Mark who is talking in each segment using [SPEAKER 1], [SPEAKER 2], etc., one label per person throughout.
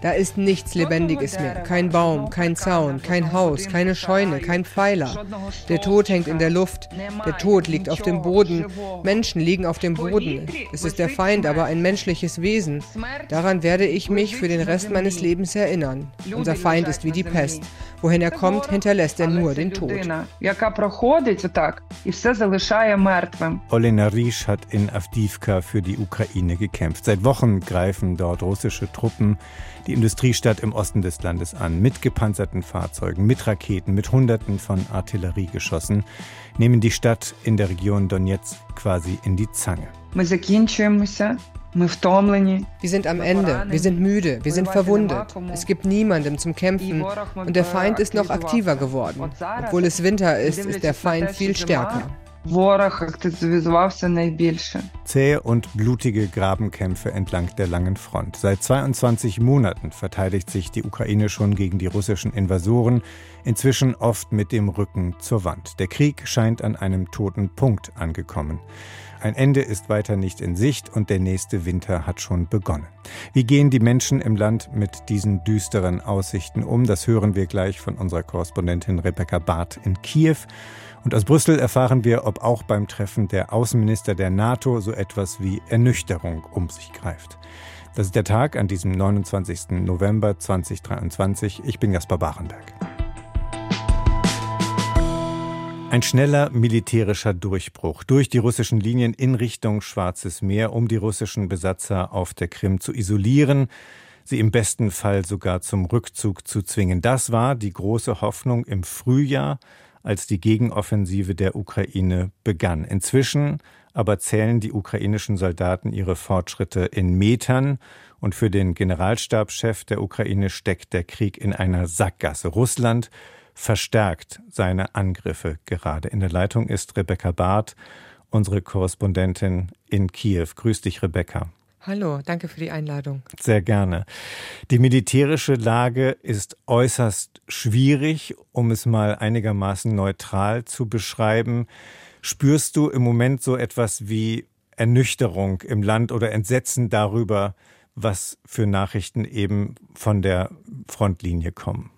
[SPEAKER 1] Da ist nichts Lebendiges mehr. Kein Baum, kein Zaun, kein Haus, keine Scheune, kein Pfeiler. Der Tod hängt in der Luft. Der Tod liegt auf dem Boden. Menschen liegen auf dem Boden. Es ist der Feind, aber ein menschliches Wesen. Daran werde ich mich für den Rest meines Lebens erinnern. Unser Feind ist wie die Pest. Wohin er kommt, hinterlässt er nur den Tod.
[SPEAKER 2] Olena Risch hat in Avdivka für die Ukraine gekämpft. Seit Wochen greifen dort russische Truppen die Industriestadt im Osten des Landes an. Mit gepanzerten Fahrzeugen, mit Raketen, mit Hunderten von Artilleriegeschossen nehmen die Stadt in der Region Donetsk quasi in die Zange.
[SPEAKER 1] Wir sind am Ende, wir sind müde, wir sind verwundet. Es gibt niemanden zum Kämpfen und der Feind ist noch aktiver geworden. Obwohl es Winter ist, ist der Feind viel stärker.
[SPEAKER 2] Zähe und blutige Grabenkämpfe entlang der langen Front. Seit 22 Monaten verteidigt sich die Ukraine schon gegen die russischen Invasoren, inzwischen oft mit dem Rücken zur Wand. Der Krieg scheint an einem toten Punkt angekommen. Ein Ende ist weiter nicht in Sicht und der nächste Winter hat schon begonnen. Wie gehen die Menschen im Land mit diesen düsteren Aussichten um? Das hören wir gleich von unserer Korrespondentin Rebecca Barth in Kiew. Und aus Brüssel erfahren wir, ob auch beim Treffen der Außenminister der NATO so etwas wie Ernüchterung um sich greift. Das ist der Tag an diesem 29. November 2023. Ich bin Jasper Barenberg. Ein schneller militärischer Durchbruch durch die russischen Linien in Richtung Schwarzes Meer, um die russischen Besatzer auf der Krim zu isolieren, sie im besten Fall sogar zum Rückzug zu zwingen. Das war die große Hoffnung im Frühjahr, als die Gegenoffensive der Ukraine begann. Inzwischen aber zählen die ukrainischen Soldaten ihre Fortschritte in Metern und für den Generalstabschef der Ukraine steckt der Krieg in einer Sackgasse. Russland verstärkt seine Angriffe gerade. In der Leitung ist Rebecca Barth, unsere Korrespondentin in Kiew. Grüß dich, Rebecca.
[SPEAKER 1] Hallo, danke für die Einladung.
[SPEAKER 2] Sehr gerne. Die militärische Lage ist äußerst schwierig, um es mal einigermaßen neutral zu beschreiben. Spürst du im Moment so etwas wie Ernüchterung im Land oder Entsetzen darüber, was für Nachrichten eben von der Frontlinie kommen?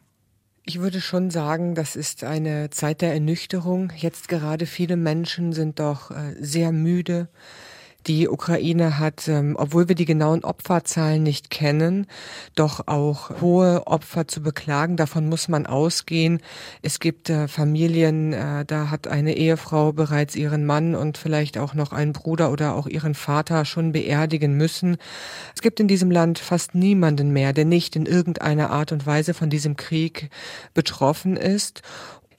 [SPEAKER 1] Ich würde schon sagen, das ist eine Zeit der Ernüchterung. Jetzt gerade viele Menschen sind doch äh, sehr müde. Die Ukraine hat, ähm, obwohl wir die genauen Opferzahlen nicht kennen, doch auch hohe Opfer zu beklagen. Davon muss man ausgehen. Es gibt äh, Familien, äh, da hat eine Ehefrau bereits ihren Mann und vielleicht auch noch einen Bruder oder auch ihren Vater schon beerdigen müssen. Es gibt in diesem Land fast niemanden mehr, der nicht in irgendeiner Art und Weise von diesem Krieg betroffen ist.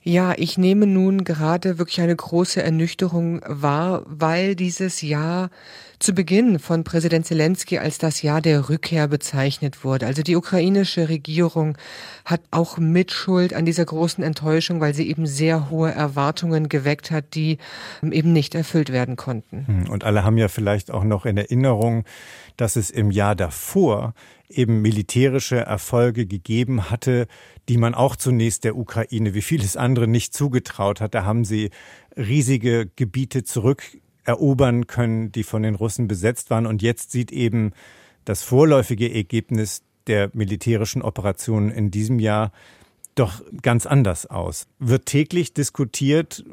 [SPEAKER 1] Ja, ich nehme nun gerade wirklich eine große Ernüchterung wahr, weil dieses Jahr zu Beginn von Präsident Zelensky als das Jahr der Rückkehr bezeichnet wurde. Also die ukrainische Regierung hat auch Mitschuld an dieser großen Enttäuschung, weil sie eben sehr hohe Erwartungen geweckt hat, die eben nicht erfüllt werden konnten.
[SPEAKER 2] Hm, und alle haben ja vielleicht auch noch in Erinnerung, dass es im Jahr davor eben militärische Erfolge gegeben hatte, die man auch zunächst der Ukraine wie vieles andere nicht zugetraut hat. Da haben sie riesige Gebiete zurückerobern können, die von den Russen besetzt waren. Und jetzt sieht eben das vorläufige Ergebnis der militärischen Operationen in diesem Jahr doch ganz anders aus. Wird täglich diskutiert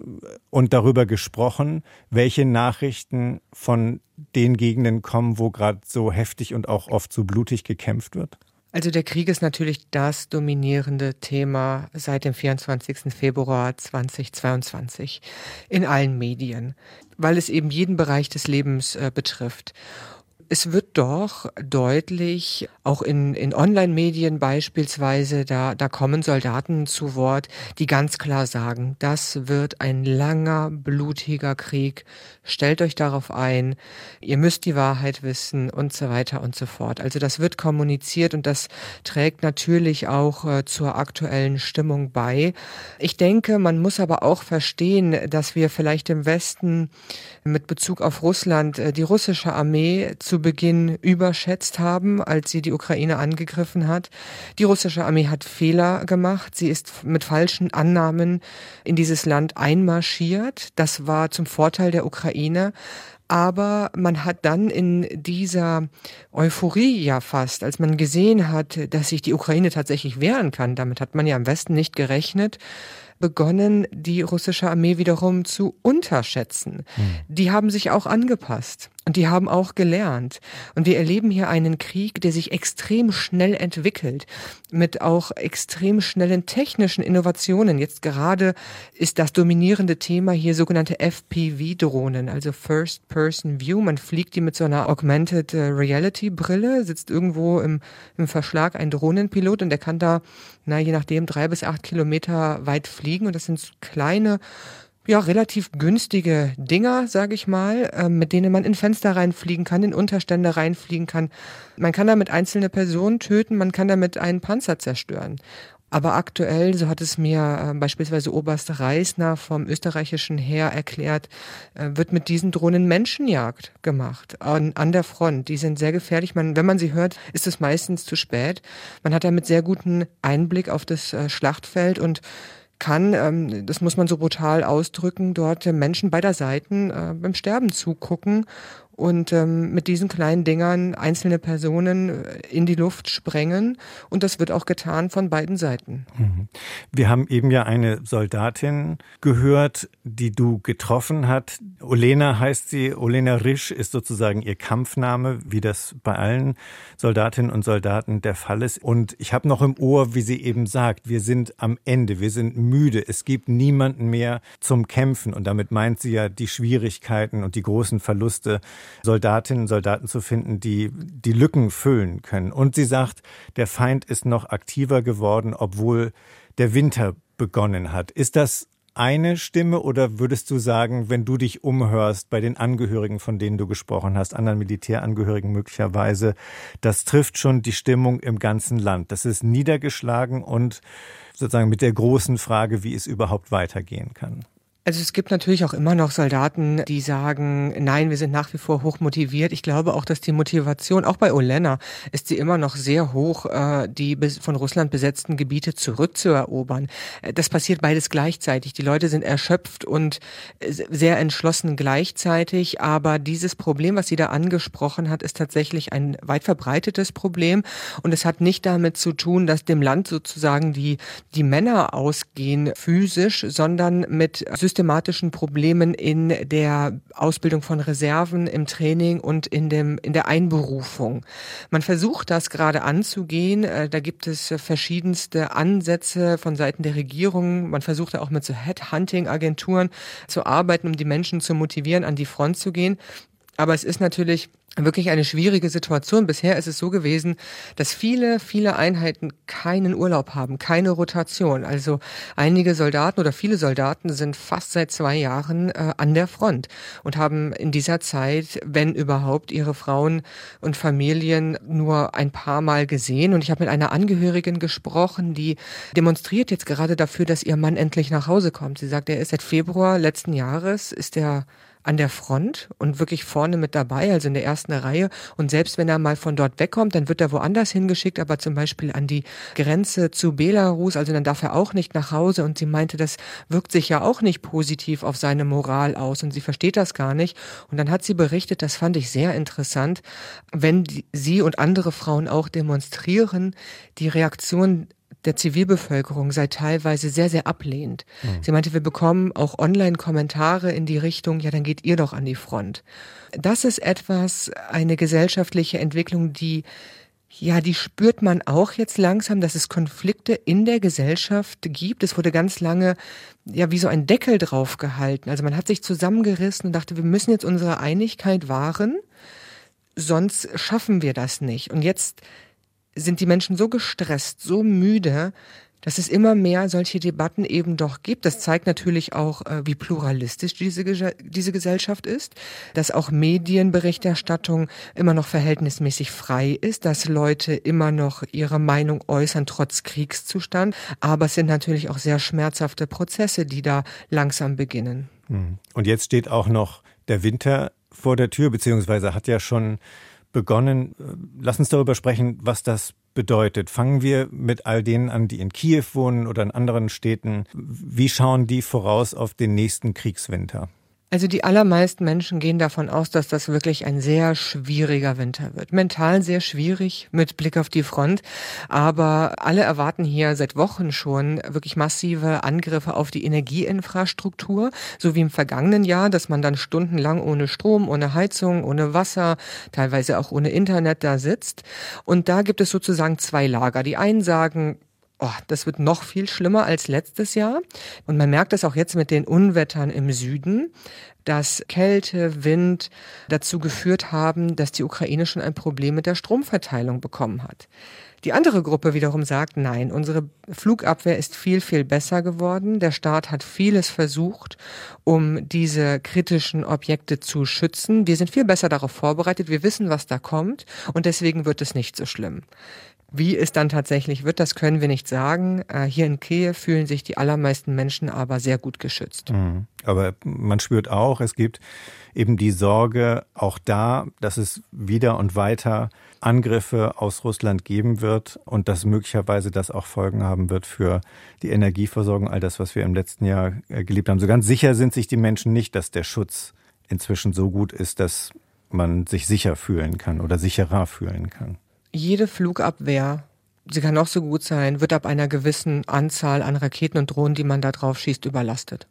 [SPEAKER 2] und darüber gesprochen, welche Nachrichten von den Gegenden kommen, wo gerade so heftig und auch oft so blutig gekämpft wird?
[SPEAKER 1] Also der Krieg ist natürlich das dominierende Thema seit dem 24. Februar 2022 in allen Medien, weil es eben jeden Bereich des Lebens äh, betrifft es wird doch deutlich, auch in, in Online-Medien beispielsweise, da, da kommen Soldaten zu Wort, die ganz klar sagen, das wird ein langer, blutiger Krieg. Stellt euch darauf ein. Ihr müsst die Wahrheit wissen und so weiter und so fort. Also das wird kommuniziert und das trägt natürlich auch äh, zur aktuellen Stimmung bei. Ich denke, man muss aber auch verstehen, dass wir vielleicht im Westen mit Bezug auf Russland äh, die russische Armee zu zu Beginn überschätzt haben, als sie die Ukraine angegriffen hat. Die russische Armee hat Fehler gemacht. Sie ist mit falschen Annahmen in dieses Land einmarschiert. Das war zum Vorteil der Ukraine. Aber man hat dann in dieser Euphorie ja fast, als man gesehen hat, dass sich die Ukraine tatsächlich wehren kann, damit hat man ja am Westen nicht gerechnet, begonnen, die russische Armee wiederum zu unterschätzen. Mhm. Die haben sich auch angepasst. Und die haben auch gelernt. Und wir erleben hier einen Krieg, der sich extrem schnell entwickelt, mit auch extrem schnellen technischen Innovationen. Jetzt gerade ist das dominierende Thema hier sogenannte FPV-Drohnen, also First Person View. Man fliegt die mit so einer Augmented äh, Reality Brille, sitzt irgendwo im, im Verschlag ein Drohnenpilot und der kann da, na, je nachdem, drei bis acht Kilometer weit fliegen. Und das sind kleine ja, relativ günstige Dinger, sage ich mal, äh, mit denen man in Fenster reinfliegen kann, in Unterstände reinfliegen kann. Man kann damit einzelne Personen töten, man kann damit einen Panzer zerstören. Aber aktuell, so hat es mir äh, beispielsweise Oberst Reisner vom österreichischen Heer erklärt, äh, wird mit diesen Drohnen Menschenjagd gemacht an, an der Front. Die sind sehr gefährlich. Man, wenn man sie hört, ist es meistens zu spät. Man hat damit sehr guten Einblick auf das äh, Schlachtfeld und kann, ähm, das muss man so brutal ausdrücken, dort Menschen beider Seiten äh, beim Sterben zugucken und ähm, mit diesen kleinen Dingern einzelne Personen äh, in die Luft sprengen. Und das wird auch getan von beiden Seiten. Mhm.
[SPEAKER 2] Wir haben eben ja eine Soldatin gehört, die du getroffen hast. Olena heißt sie. Olena Risch ist sozusagen ihr Kampfname, wie das bei allen Soldatinnen und Soldaten der Fall ist. Und ich habe noch im Ohr, wie sie eben sagt, wir sind am Ende, wir sind müde. Es gibt niemanden mehr zum Kämpfen. Und damit meint sie ja die Schwierigkeiten und die großen Verluste Soldatinnen und Soldaten zu finden, die die Lücken füllen können. Und sie sagt, der Feind ist noch aktiver geworden, obwohl der Winter begonnen hat. Ist das eine Stimme oder würdest du sagen, wenn du dich umhörst bei den Angehörigen, von denen du gesprochen hast, anderen Militärangehörigen möglicherweise, das trifft schon die Stimmung im ganzen Land. Das ist niedergeschlagen und sozusagen mit der großen Frage, wie es überhaupt weitergehen kann.
[SPEAKER 1] Also es gibt natürlich auch immer noch Soldaten, die sagen, nein, wir sind nach wie vor hoch motiviert. Ich glaube auch, dass die Motivation, auch bei Olena, ist sie immer noch sehr hoch, äh, die von Russland besetzten Gebiete zurückzuerobern. Äh, das passiert beides gleichzeitig. Die Leute sind erschöpft und äh, sehr entschlossen gleichzeitig. Aber dieses Problem, was sie da angesprochen hat, ist tatsächlich ein weit verbreitetes Problem. Und es hat nicht damit zu tun, dass dem Land sozusagen die, die Männer ausgehen physisch, sondern mit System systematischen Problemen in der Ausbildung von Reserven, im Training und in, dem, in der Einberufung. Man versucht das gerade anzugehen. Äh, da gibt es verschiedenste Ansätze von Seiten der Regierung. Man versucht auch mit so Headhunting-Agenturen zu arbeiten, um die Menschen zu motivieren, an die Front zu gehen. Aber es ist natürlich wirklich eine schwierige Situation. Bisher ist es so gewesen, dass viele, viele Einheiten keinen Urlaub haben, keine Rotation. Also einige Soldaten oder viele Soldaten sind fast seit zwei Jahren äh, an der Front und haben in dieser Zeit, wenn überhaupt, ihre Frauen und Familien nur ein paar Mal gesehen. Und ich habe mit einer Angehörigen gesprochen, die demonstriert jetzt gerade dafür, dass ihr Mann endlich nach Hause kommt. Sie sagt, er ist seit Februar letzten Jahres, ist er an der Front und wirklich vorne mit dabei, also in der ersten Reihe. Und selbst wenn er mal von dort wegkommt, dann wird er woanders hingeschickt, aber zum Beispiel an die Grenze zu Belarus, also dann darf er auch nicht nach Hause. Und sie meinte, das wirkt sich ja auch nicht positiv auf seine Moral aus und sie versteht das gar nicht. Und dann hat sie berichtet, das fand ich sehr interessant, wenn die, sie und andere Frauen auch demonstrieren, die Reaktion der Zivilbevölkerung sei teilweise sehr, sehr ablehnend. Mhm. Sie meinte, wir bekommen auch Online-Kommentare in die Richtung, ja, dann geht ihr doch an die Front. Das ist etwas, eine gesellschaftliche Entwicklung, die ja, die spürt man auch jetzt langsam, dass es Konflikte in der Gesellschaft gibt. Es wurde ganz lange ja wie so ein Deckel drauf gehalten. Also man hat sich zusammengerissen und dachte, wir müssen jetzt unsere Einigkeit wahren, sonst schaffen wir das nicht. Und jetzt sind die Menschen so gestresst, so müde, dass es immer mehr solche Debatten eben doch gibt. Das zeigt natürlich auch, äh, wie pluralistisch diese, diese Gesellschaft ist, dass auch Medienberichterstattung immer noch verhältnismäßig frei ist, dass Leute immer noch ihre Meinung äußern, trotz Kriegszustand. Aber es sind natürlich auch sehr schmerzhafte Prozesse, die da langsam beginnen.
[SPEAKER 2] Hm. Und jetzt steht auch noch der Winter vor der Tür, beziehungsweise hat ja schon begonnen. Lass uns darüber sprechen, was das bedeutet. Fangen wir mit all denen an, die in Kiew wohnen oder in anderen Städten. Wie schauen die voraus auf den nächsten Kriegswinter?
[SPEAKER 1] Also die allermeisten Menschen gehen davon aus, dass das wirklich ein sehr schwieriger Winter wird. Mental sehr schwierig mit Blick auf die Front, aber alle erwarten hier seit Wochen schon wirklich massive Angriffe auf die Energieinfrastruktur, so wie im vergangenen Jahr, dass man dann stundenlang ohne Strom, ohne Heizung, ohne Wasser, teilweise auch ohne Internet da sitzt. Und da gibt es sozusagen zwei Lager. Die einen sagen, oh, das wird noch viel schlimmer als letztes Jahr. Und man merkt es auch jetzt mit den Unwettern im Süden, dass Kälte, Wind dazu geführt haben, dass die Ukraine schon ein Problem mit der Stromverteilung bekommen hat. Die andere Gruppe wiederum sagt, nein, unsere Flugabwehr ist viel, viel besser geworden. Der Staat hat vieles versucht, um diese kritischen Objekte zu schützen. Wir sind viel besser darauf vorbereitet. Wir wissen, was da kommt. Und deswegen wird es nicht so schlimm. Wie es dann tatsächlich wird, das können wir nicht sagen. Äh, hier in Kiew fühlen sich die allermeisten Menschen aber sehr gut geschützt.
[SPEAKER 2] Mhm. Aber man spürt auch, es gibt eben die Sorge auch da, dass es wieder und weiter Angriffe aus Russland geben wird und dass möglicherweise das auch Folgen haben wird für die Energieversorgung, all das, was wir im letzten Jahr äh, gelebt haben. So ganz sicher sind sich die Menschen nicht, dass der Schutz inzwischen so gut ist, dass man sich sicher fühlen kann oder sicherer fühlen kann
[SPEAKER 1] jede Flugabwehr, sie kann auch so gut sein, wird ab einer gewissen Anzahl an Raketen und Drohnen, die man da drauf schießt, überlastet.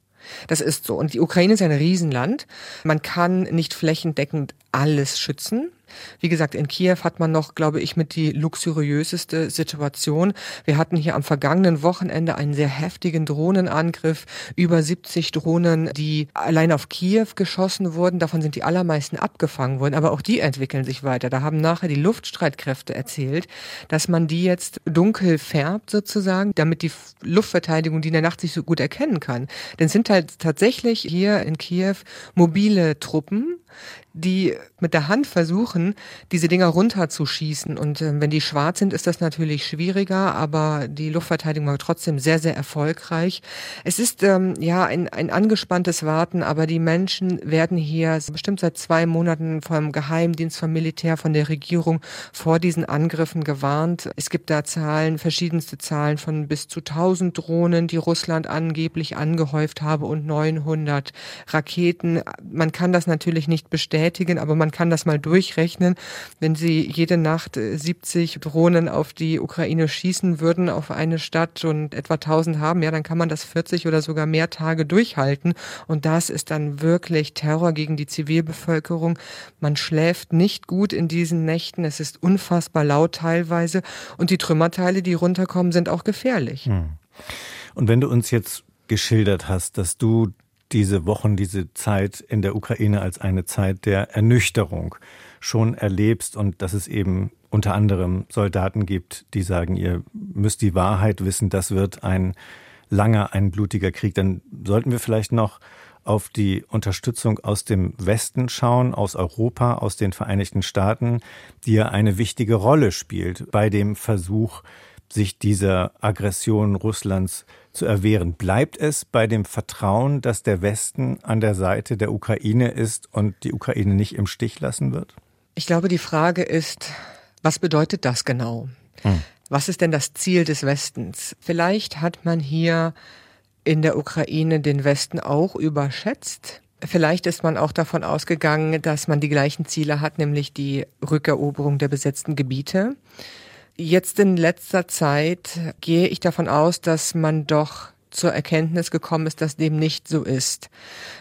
[SPEAKER 1] Das ist so. Und die Ukraine ist ein Riesenland. Man kann nicht flächendeckend alles schützen. Wie gesagt, in Kiew hat man noch, glaube ich, mit die luxuriöseste Situation. Wir hatten hier am vergangenen Wochenende einen sehr heftigen Drohnenangriff. Über 70 Drohnen, die allein auf Kiew geschossen wurden. Davon sind die allermeisten abgefangen worden. Aber auch die entwickeln sich weiter. Da haben nachher die Luftstreitkräfte erzählt, dass man die jetzt dunkel färbt sozusagen, damit die Luftverteidigung die in der Nacht sich so gut erkennen kann. Denn es sind halt tatsächlich hier in Kiew mobile Truppen, die mit der Hand versuchen, diese Dinger runterzuschießen. Und äh, wenn die schwarz sind, ist das natürlich schwieriger, aber die Luftverteidigung war trotzdem sehr, sehr erfolgreich. Es ist ähm, ja ein, ein angespanntes Warten, aber die Menschen werden hier bestimmt seit zwei Monaten vom Geheimdienst, vom Militär, von der Regierung vor diesen Angriffen gewarnt. Es gibt da Zahlen, verschiedenste Zahlen von bis zu 1000 Drohnen, die Russland angeblich angehäuft habe und 900 Raketen. Man kann das natürlich nicht bestätigen bestätigen, aber man kann das mal durchrechnen. Wenn sie jede Nacht 70 äh, Drohnen auf die Ukraine schießen würden, auf eine Stadt und etwa 1000 haben, ja, dann kann man das 40 oder sogar mehr Tage durchhalten. Und das ist dann wirklich Terror gegen die Zivilbevölkerung. Man schläft nicht gut in diesen Nächten. Es ist unfassbar laut teilweise. Und die Trümmerteile, die runterkommen, sind auch gefährlich. Hm.
[SPEAKER 2] Und wenn du uns jetzt geschildert hast, dass du diese Wochen, diese Zeit in der Ukraine als eine Zeit der Ernüchterung schon erlebst und dass es eben unter anderem Soldaten gibt, die sagen, ihr müsst die Wahrheit wissen, das wird ein langer, ein blutiger Krieg, dann sollten wir vielleicht noch auf die Unterstützung aus dem Westen schauen, aus Europa, aus den Vereinigten Staaten, die ja eine wichtige Rolle spielt bei dem Versuch, sich dieser Aggression Russlands zu erwehren. Bleibt es bei dem Vertrauen, dass der Westen an der Seite der Ukraine ist und die Ukraine nicht im Stich lassen wird?
[SPEAKER 1] Ich glaube, die Frage ist, was bedeutet das genau? Hm. Was ist denn das Ziel des Westens? Vielleicht hat man hier in der Ukraine den Westen auch überschätzt. Vielleicht ist man auch davon ausgegangen, dass man die gleichen Ziele hat, nämlich die Rückeroberung der besetzten Gebiete. Jetzt in letzter Zeit gehe ich davon aus, dass man doch zur Erkenntnis gekommen ist, dass dem nicht so ist.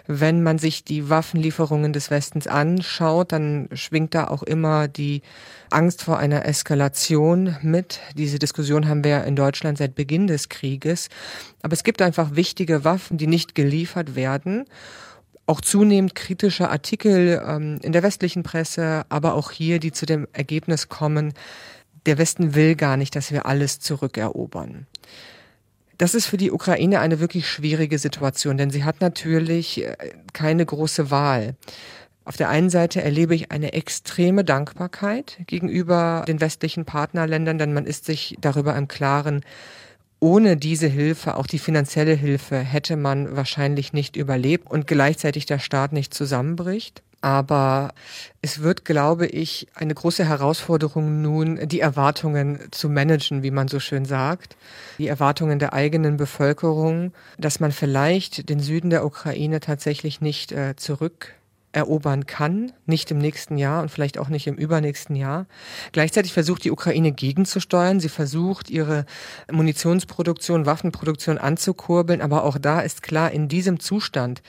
[SPEAKER 1] Wenn man sich die Waffenlieferungen des Westens anschaut, dann schwingt da auch immer die Angst vor einer Eskalation mit. Diese Diskussion haben wir in Deutschland seit Beginn des Krieges. Aber es gibt einfach wichtige Waffen, die nicht geliefert werden auch zunehmend kritische Artikel ähm, in der westlichen Presse, aber auch hier, die zu dem Ergebnis kommen, der Westen will gar nicht, dass wir alles zurückerobern. Das ist für die Ukraine eine wirklich schwierige Situation, denn sie hat natürlich äh, keine große Wahl. Auf der einen Seite erlebe ich eine extreme Dankbarkeit gegenüber den westlichen Partnerländern, denn man ist sich darüber im Klaren, ohne diese Hilfe, auch die finanzielle Hilfe, hätte man wahrscheinlich nicht überlebt und gleichzeitig der Staat nicht zusammenbricht. Aber es wird, glaube ich, eine große Herausforderung nun, die Erwartungen zu managen, wie man so schön sagt. Die Erwartungen der eigenen Bevölkerung, dass man vielleicht den Süden der Ukraine tatsächlich nicht äh, zurück erobern kann, nicht im nächsten Jahr und vielleicht auch nicht im übernächsten Jahr. Gleichzeitig versucht die Ukraine gegenzusteuern. Sie versucht, ihre Munitionsproduktion, Waffenproduktion anzukurbeln. Aber auch da ist klar, in diesem Zustand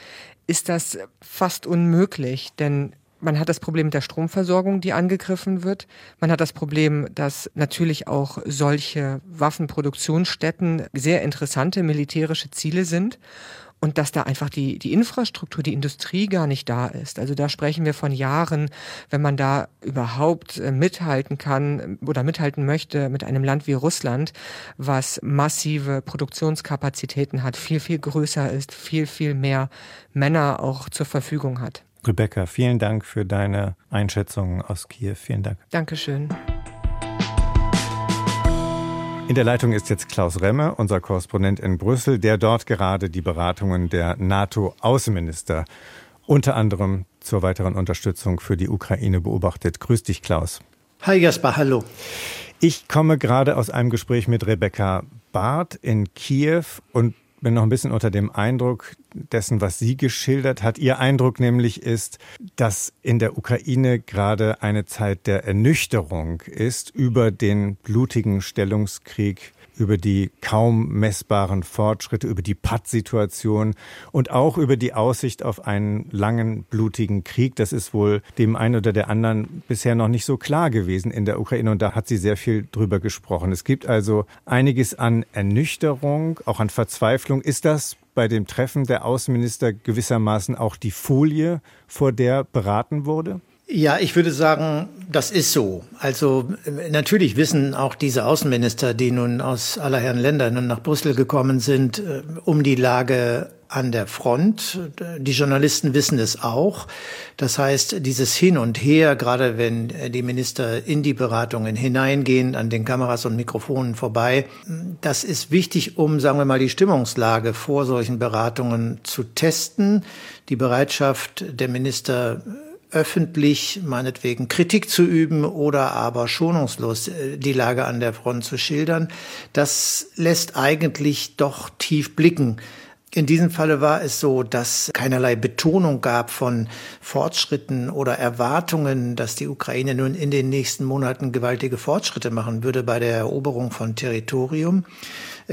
[SPEAKER 1] ist das fast unmöglich, denn man hat das Problem mit der Stromversorgung, die angegriffen wird. Man hat das Problem, dass natürlich auch solche Waffenproduktionsstätten sehr interessante militärische Ziele sind und dass da einfach die, die Infrastruktur, die Industrie gar nicht da ist. Also da sprechen wir von Jahren, wenn man da überhaupt äh, mithalten kann oder mithalten möchte mit einem Land wie Russland, was massive Produktionskapazitäten hat, viel, viel größer ist, viel, viel mehr Männer auch zur Verfügung hat.
[SPEAKER 2] Rebecca, vielen Dank für deine Einschätzungen aus Kiew. Vielen Dank.
[SPEAKER 1] Dankeschön.
[SPEAKER 2] In der Leitung ist jetzt Klaus Remme, unser Korrespondent in Brüssel, der dort gerade die Beratungen der NATO-Außenminister unter anderem zur weiteren Unterstützung für die Ukraine beobachtet. Grüß dich, Klaus.
[SPEAKER 3] Hi Jasper, hallo.
[SPEAKER 2] Ich komme gerade aus einem Gespräch mit Rebecca Barth in Kiew und bin noch ein bisschen unter dem Eindruck dessen, was sie geschildert hat. Ihr Eindruck nämlich ist, dass in der Ukraine gerade eine Zeit der Ernüchterung ist über den blutigen Stellungskrieg über die kaum messbaren Fortschritte, über die Pattsituation und auch über die Aussicht auf einen langen, blutigen Krieg. Das ist wohl dem einen oder der anderen bisher noch nicht so klar gewesen in der Ukraine und da hat sie sehr viel drüber gesprochen. Es gibt also einiges an Ernüchterung, auch an Verzweiflung. Ist das bei dem Treffen der Außenminister gewissermaßen auch die Folie, vor der beraten wurde?
[SPEAKER 3] Ja, ich würde sagen, das ist so. Also natürlich wissen auch diese Außenminister, die nun aus aller Herren Länder nun nach Brüssel gekommen sind, äh, um die Lage an der Front. Die Journalisten wissen es auch. Das heißt, dieses Hin und Her, gerade wenn die Minister in die Beratungen hineingehen, an den Kameras und Mikrofonen vorbei, das ist wichtig, um, sagen wir mal, die Stimmungslage vor solchen Beratungen zu testen. Die Bereitschaft der Minister öffentlich meinetwegen Kritik zu üben oder aber schonungslos äh, die Lage an der Front zu schildern, das lässt eigentlich doch tief blicken. In diesem Falle war es so, dass keinerlei Betonung gab von Fortschritten oder Erwartungen, dass die Ukraine nun in den nächsten Monaten gewaltige Fortschritte machen würde bei der Eroberung von Territorium.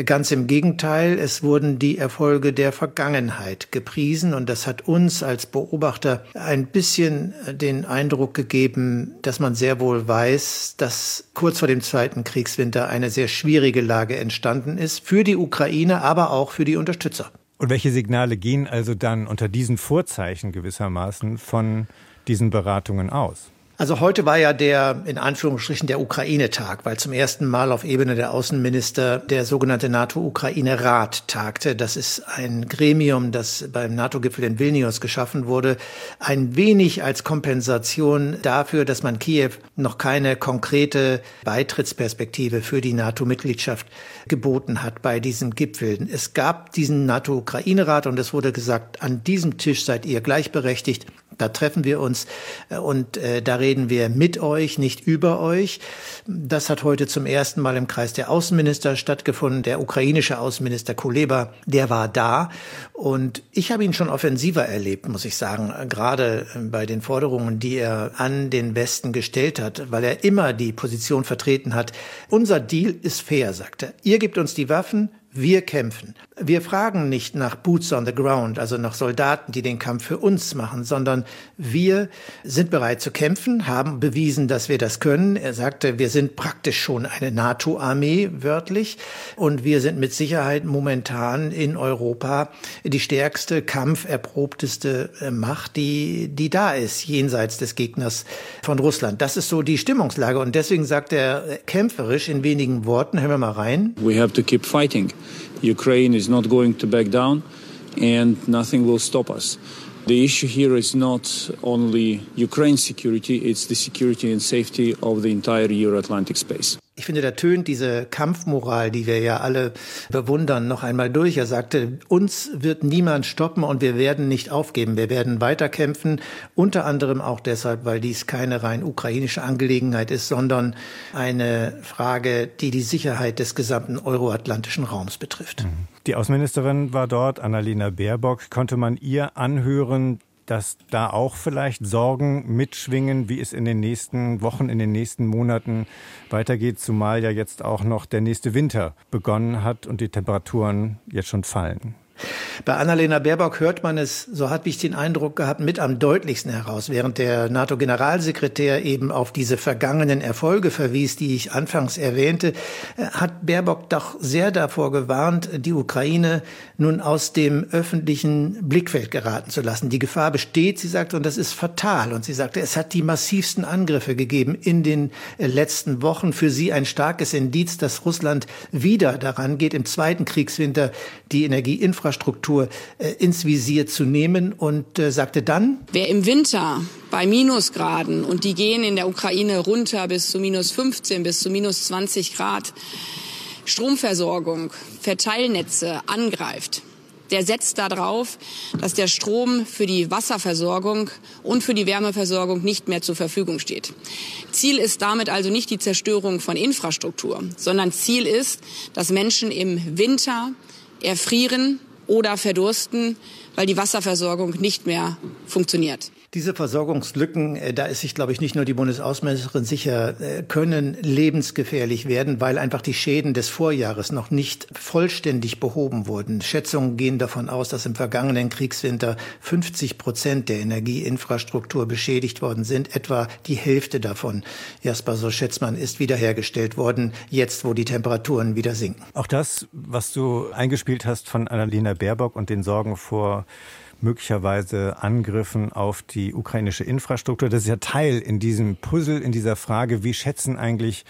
[SPEAKER 3] Ganz im Gegenteil, es wurden die Erfolge der Vergangenheit gepriesen und das hat uns als Beobachter ein bisschen den Eindruck gegeben, dass man sehr wohl weiß, dass kurz vor dem Zweiten Kriegswinter eine sehr schwierige Lage entstanden ist für die Ukraine, aber auch für die Unterstützer.
[SPEAKER 2] Und welche Signale gehen also dann unter diesen Vorzeichen gewissermaßen von diesen Beratungen aus?
[SPEAKER 3] Also heute war ja der in Anführungsstrichen der Ukraine-Tag, weil zum ersten Mal auf Ebene der Außenminister der sogenannte NATO-Ukraine-Rat tagte. Das ist ein Gremium, das beim NATO-Gipfel in Vilnius geschaffen wurde, ein wenig als Kompensation dafür, dass man Kiew noch keine konkrete Beitrittsperspektive für die NATO-Mitgliedschaft geboten hat bei diesem Gipfel. Es gab diesen NATO-Ukraine-Rat und es wurde gesagt, an diesem Tisch seid ihr gleichberechtigt. Da treffen wir uns äh, und äh, da reden wir mit euch, nicht über euch. Das hat heute zum ersten Mal im Kreis der Außenminister stattgefunden. Der ukrainische Außenminister Kuleba, der war da und ich habe ihn schon offensiver erlebt, muss ich sagen, gerade äh, bei den Forderungen, die er an den Westen gestellt hat, weil er immer die Position vertreten hat. Unser Deal ist fair, sagt er. Ihr gebt uns die Waffen, wir kämpfen. Wir fragen nicht nach Boots on the Ground, also nach Soldaten, die den Kampf für uns machen, sondern wir sind bereit zu kämpfen, haben bewiesen, dass wir das können. Er sagte, wir sind praktisch schon eine NATO-Armee, wörtlich, und wir sind mit Sicherheit momentan in Europa die stärkste, kampferprobteste äh, Macht, die, die da ist, jenseits des Gegners von Russland. Das ist so die Stimmungslage und deswegen sagt er kämpferisch in wenigen Worten, hören wir mal rein.
[SPEAKER 4] We have to keep fighting. Ukraine is not going to back down and nothing will stop us. The issue here is not only Ukraine's security, it's the security and safety of the entire Euro-Atlantic space.
[SPEAKER 3] Ich finde, da tönt diese Kampfmoral, die wir ja alle bewundern, noch einmal durch. Er sagte, uns wird niemand stoppen und wir werden nicht aufgeben. Wir werden weiterkämpfen, unter anderem auch deshalb, weil dies keine rein ukrainische Angelegenheit ist, sondern eine Frage, die die Sicherheit des gesamten euroatlantischen Raums betrifft.
[SPEAKER 2] Die Außenministerin war dort, Annalena Baerbock. Konnte man ihr anhören, dass da auch vielleicht Sorgen mitschwingen, wie es in den nächsten Wochen, in den nächsten Monaten weitergeht, zumal ja jetzt auch noch der nächste Winter begonnen hat und die Temperaturen jetzt schon fallen.
[SPEAKER 3] Bei Annalena Baerbock hört man es, so habe ich den Eindruck gehabt, mit am deutlichsten heraus, während der NATO-Generalsekretär eben auf diese vergangenen Erfolge verwies, die ich anfangs erwähnte, äh, hat Baerbock doch sehr davor gewarnt, die Ukraine nun aus dem öffentlichen Blickfeld geraten zu lassen. Die Gefahr besteht, sie sagte, und das ist fatal. Und sie sagte, es hat die massivsten Angriffe gegeben in den äh, letzten Wochen. Für sie ein starkes Indiz, dass Russland wieder daran geht, im zweiten Kriegswinter die Energieinfrastruktur Infrastruktur äh, ins Visier zu nehmen und äh, sagte dann,
[SPEAKER 5] wer im Winter bei Minusgraden und die gehen in der Ukraine runter bis zu minus 15, bis zu minus 20 Grad, Stromversorgung, Verteilnetze angreift, der setzt darauf, dass der Strom für die Wasserversorgung und für die Wärmeversorgung nicht mehr zur Verfügung steht. Ziel ist damit also nicht die Zerstörung von Infrastruktur, sondern Ziel ist, dass Menschen im Winter erfrieren oder verdursten, weil die Wasserversorgung nicht mehr funktioniert.
[SPEAKER 3] Diese Versorgungslücken, äh, da ist sich, glaube ich, nicht nur die Bundesaußenministerin sicher, äh, können lebensgefährlich werden, weil einfach die Schäden des Vorjahres noch nicht vollständig behoben wurden. Schätzungen gehen davon aus, dass im vergangenen Kriegswinter 50 Prozent der Energieinfrastruktur beschädigt worden sind. Etwa die Hälfte davon, Jasper, so schätzt man, ist wiederhergestellt worden, jetzt wo die Temperaturen wieder sinken.
[SPEAKER 2] Auch das, was du eingespielt hast von Annalena Baerbock und den Sorgen vor möglicherweise Angriffen auf die ukrainische Infrastruktur. Das ist ja Teil in diesem Puzzle, in dieser Frage, wie schätzen eigentlich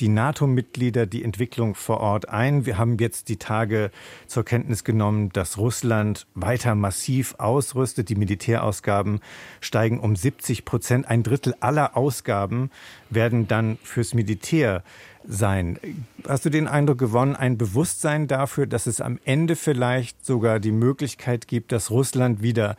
[SPEAKER 2] die NATO-Mitglieder die Entwicklung vor Ort ein. Wir haben jetzt die Tage zur Kenntnis genommen, dass Russland weiter massiv ausrüstet. Die Militärausgaben steigen um 70 Prozent. Ein Drittel aller Ausgaben werden dann fürs Militär sein. Hast du den Eindruck gewonnen, ein Bewusstsein dafür, dass es am Ende vielleicht sogar die Möglichkeit gibt, dass Russland wieder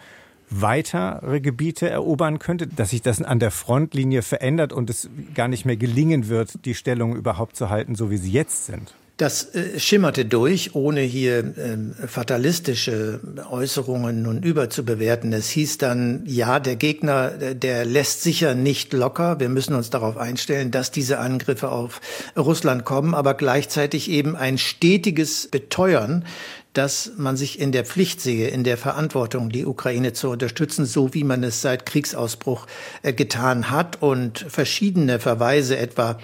[SPEAKER 2] weitere Gebiete erobern könnte, dass sich das an der Frontlinie verändert und es gar nicht mehr gelingen wird, die Stellung überhaupt zu halten, so wie sie jetzt sind?
[SPEAKER 3] Das äh, schimmerte durch, ohne hier ähm, fatalistische Äußerungen nun überzubewerten. Es hieß dann, ja, der Gegner, der lässt sicher nicht locker. Wir müssen uns darauf einstellen, dass diese Angriffe auf Russland kommen, aber gleichzeitig eben ein stetiges Beteuern, dass man sich in der Pflicht sehe, in der Verantwortung, die Ukraine zu unterstützen, so wie man es seit Kriegsausbruch äh, getan hat und verschiedene Verweise etwa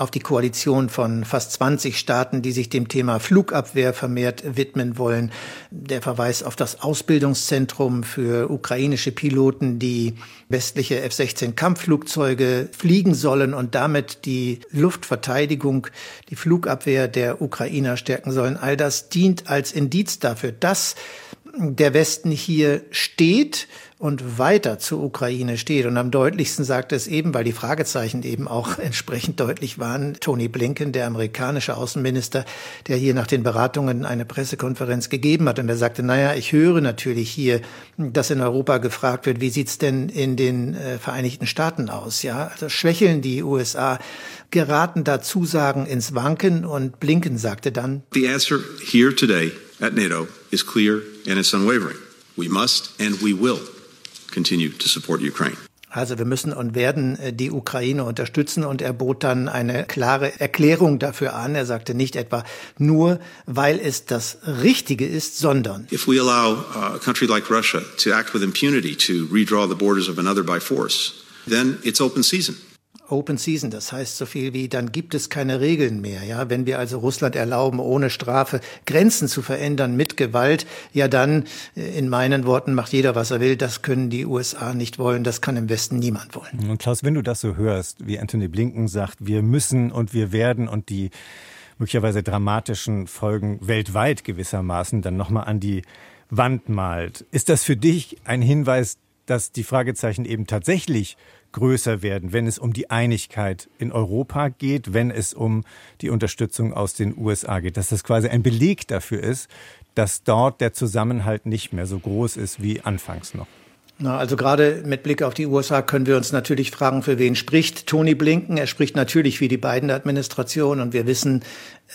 [SPEAKER 3] auf die Koalition von fast 20 Staaten, die sich dem Thema Flugabwehr vermehrt widmen wollen. Der Verweis auf das Ausbildungszentrum für ukrainische Piloten, die westliche F-16 Kampfflugzeuge fliegen sollen und damit die Luftverteidigung, die Flugabwehr der Ukrainer stärken sollen. All das dient als Indiz dafür, dass der Westen hier steht und weiter zur Ukraine steht. Und am deutlichsten sagt es eben, weil die Fragezeichen eben auch entsprechend deutlich waren, Tony Blinken, der amerikanische Außenminister, der hier nach den Beratungen eine Pressekonferenz gegeben hat. Und er sagte, naja, ich höre natürlich hier, dass in Europa gefragt wird, wie sieht's denn in den äh, Vereinigten Staaten aus? Ja, also schwächeln die USA, geraten da Zusagen ins Wanken und Blinken sagte dann,
[SPEAKER 6] The answer here today at NATO is clear and it's unwavering. We must and we will continue to support Ukraine.
[SPEAKER 3] Also wir müssen und werden äh, die Ukraine unterstützen und er bot dann eine klare Erklärung dafür an. Er sagte nicht etwa nur, weil es das Richtige ist, sondern
[SPEAKER 6] If we allow a country like Russia to act with impunity to redraw the borders of another by force, then it's open season.
[SPEAKER 3] Open Season, das heißt so viel wie, dann gibt es keine Regeln mehr. Ja, wenn wir also Russland erlauben, ohne Strafe Grenzen zu verändern mit Gewalt, ja dann, äh, in meinen Worten, macht jeder, was er will. Das können die USA nicht wollen. Das kann im Westen niemand wollen.
[SPEAKER 2] Und Klaus, wenn du das so hörst, wie Anthony Blinken sagt, wir müssen und wir werden und die möglicherweise dramatischen Folgen weltweit gewissermaßen dann nochmal an die Wand malt, ist das für dich ein Hinweis dass die Fragezeichen eben tatsächlich größer werden, wenn es um die Einigkeit in Europa geht, wenn es um die Unterstützung aus den USA geht. Dass das quasi ein Beleg dafür ist, dass dort der Zusammenhalt nicht mehr so groß ist wie anfangs noch.
[SPEAKER 3] Na, also gerade mit Blick auf die USA können wir uns natürlich fragen, für wen spricht Tony Blinken? Er spricht natürlich für die Biden-Administration und wir wissen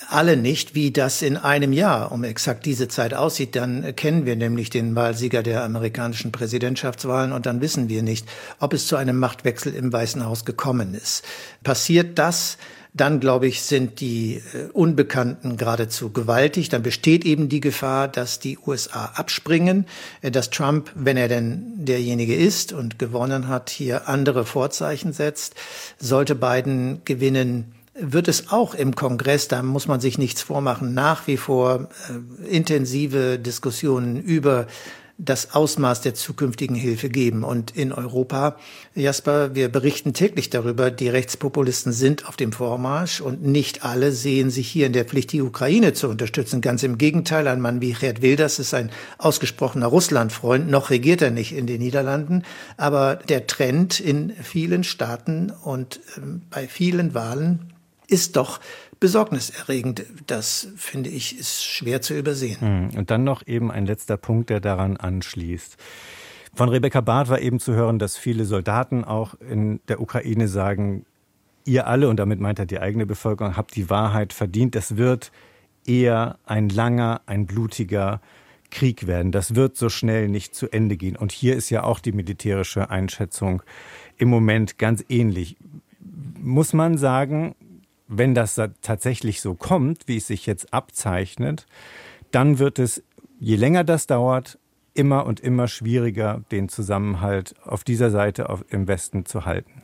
[SPEAKER 3] alle nicht, wie das in einem Jahr um exakt diese Zeit aussieht. Dann kennen wir nämlich den Wahlsieger der amerikanischen Präsidentschaftswahlen und dann wissen wir nicht, ob es zu einem Machtwechsel im Weißen Haus gekommen ist. Passiert das, dann, glaube ich, sind die äh, Unbekannten geradezu gewaltig. Dann besteht eben die Gefahr, dass die USA abspringen, äh, dass Trump, wenn er denn derjenige ist und gewonnen hat, hier andere Vorzeichen setzt. Sollte Biden gewinnen, wird es auch im Kongress, da muss man sich nichts vormachen, nach wie vor äh, intensive Diskussionen über das Ausmaß der zukünftigen Hilfe geben. Und in Europa, Jasper, wir berichten täglich darüber, die Rechtspopulisten sind auf dem Vormarsch und nicht alle sehen sich hier in der Pflicht, die Ukraine zu unterstützen. Ganz im Gegenteil, ein Mann wie Gerd Wilders ist ein ausgesprochener Russlandfreund. Noch regiert er nicht in den Niederlanden. Aber der Trend in vielen Staaten und ähm, bei vielen Wahlen ist doch besorgniserregend. Das finde ich ist schwer zu übersehen.
[SPEAKER 2] Hm, und dann noch eben ein letzter Punkt, der daran anschließt. Von Rebecca Barth war eben zu hören, dass viele Soldaten auch in der Ukraine sagen, ihr alle, und damit meint er die eigene Bevölkerung, habt die Wahrheit verdient. Es wird eher ein langer, ein blutiger Krieg werden. Das wird so schnell nicht zu Ende gehen. Und hier ist ja auch die militärische Einschätzung im Moment ganz ähnlich. Muss man sagen, wenn das tatsächlich so kommt, wie es sich jetzt abzeichnet, dann wird es, je länger das dauert, immer und immer schwieriger, den Zusammenhalt auf dieser Seite im Westen zu halten.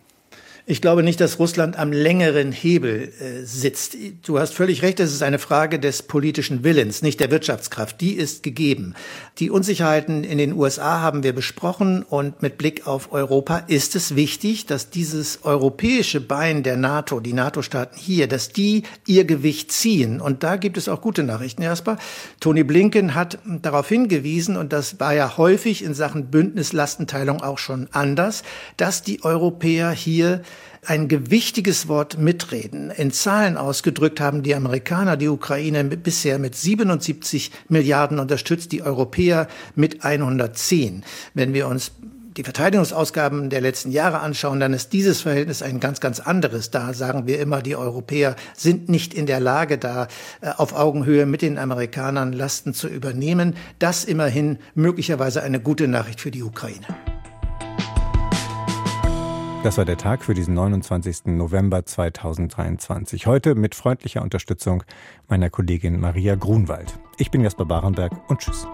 [SPEAKER 3] Ich glaube nicht, dass Russland am längeren Hebel äh, sitzt. Du hast völlig recht, es ist eine Frage des politischen Willens, nicht der Wirtschaftskraft. Die ist gegeben. Die Unsicherheiten in den USA haben wir besprochen und mit Blick auf Europa ist es wichtig, dass dieses europäische Bein der NATO, die NATO-Staaten hier, dass die ihr Gewicht ziehen. Und da gibt es auch gute Nachrichten, Jasper. Tony Blinken hat darauf hingewiesen, und das war ja häufig in Sachen Bündnislastenteilung auch schon anders, dass die Europäer hier ein gewichtiges Wort mitreden. In Zahlen ausgedrückt haben die Amerikaner die Ukraine bisher mit 77 Milliarden unterstützt, die Europäer mit 110. Wenn wir uns die Verteidigungsausgaben der letzten Jahre anschauen, dann ist dieses Verhältnis ein ganz, ganz anderes. Da sagen wir immer, die Europäer sind nicht in der Lage, da äh, auf Augenhöhe mit den Amerikanern Lasten zu übernehmen. Das immerhin möglicherweise eine gute Nachricht für die Ukraine.
[SPEAKER 2] Das war der Tag für diesen 29. November 2023. Heute mit freundlicher Unterstützung meiner Kollegin Maria Grunwald. Ich bin Jasper Barenberg und tschüss.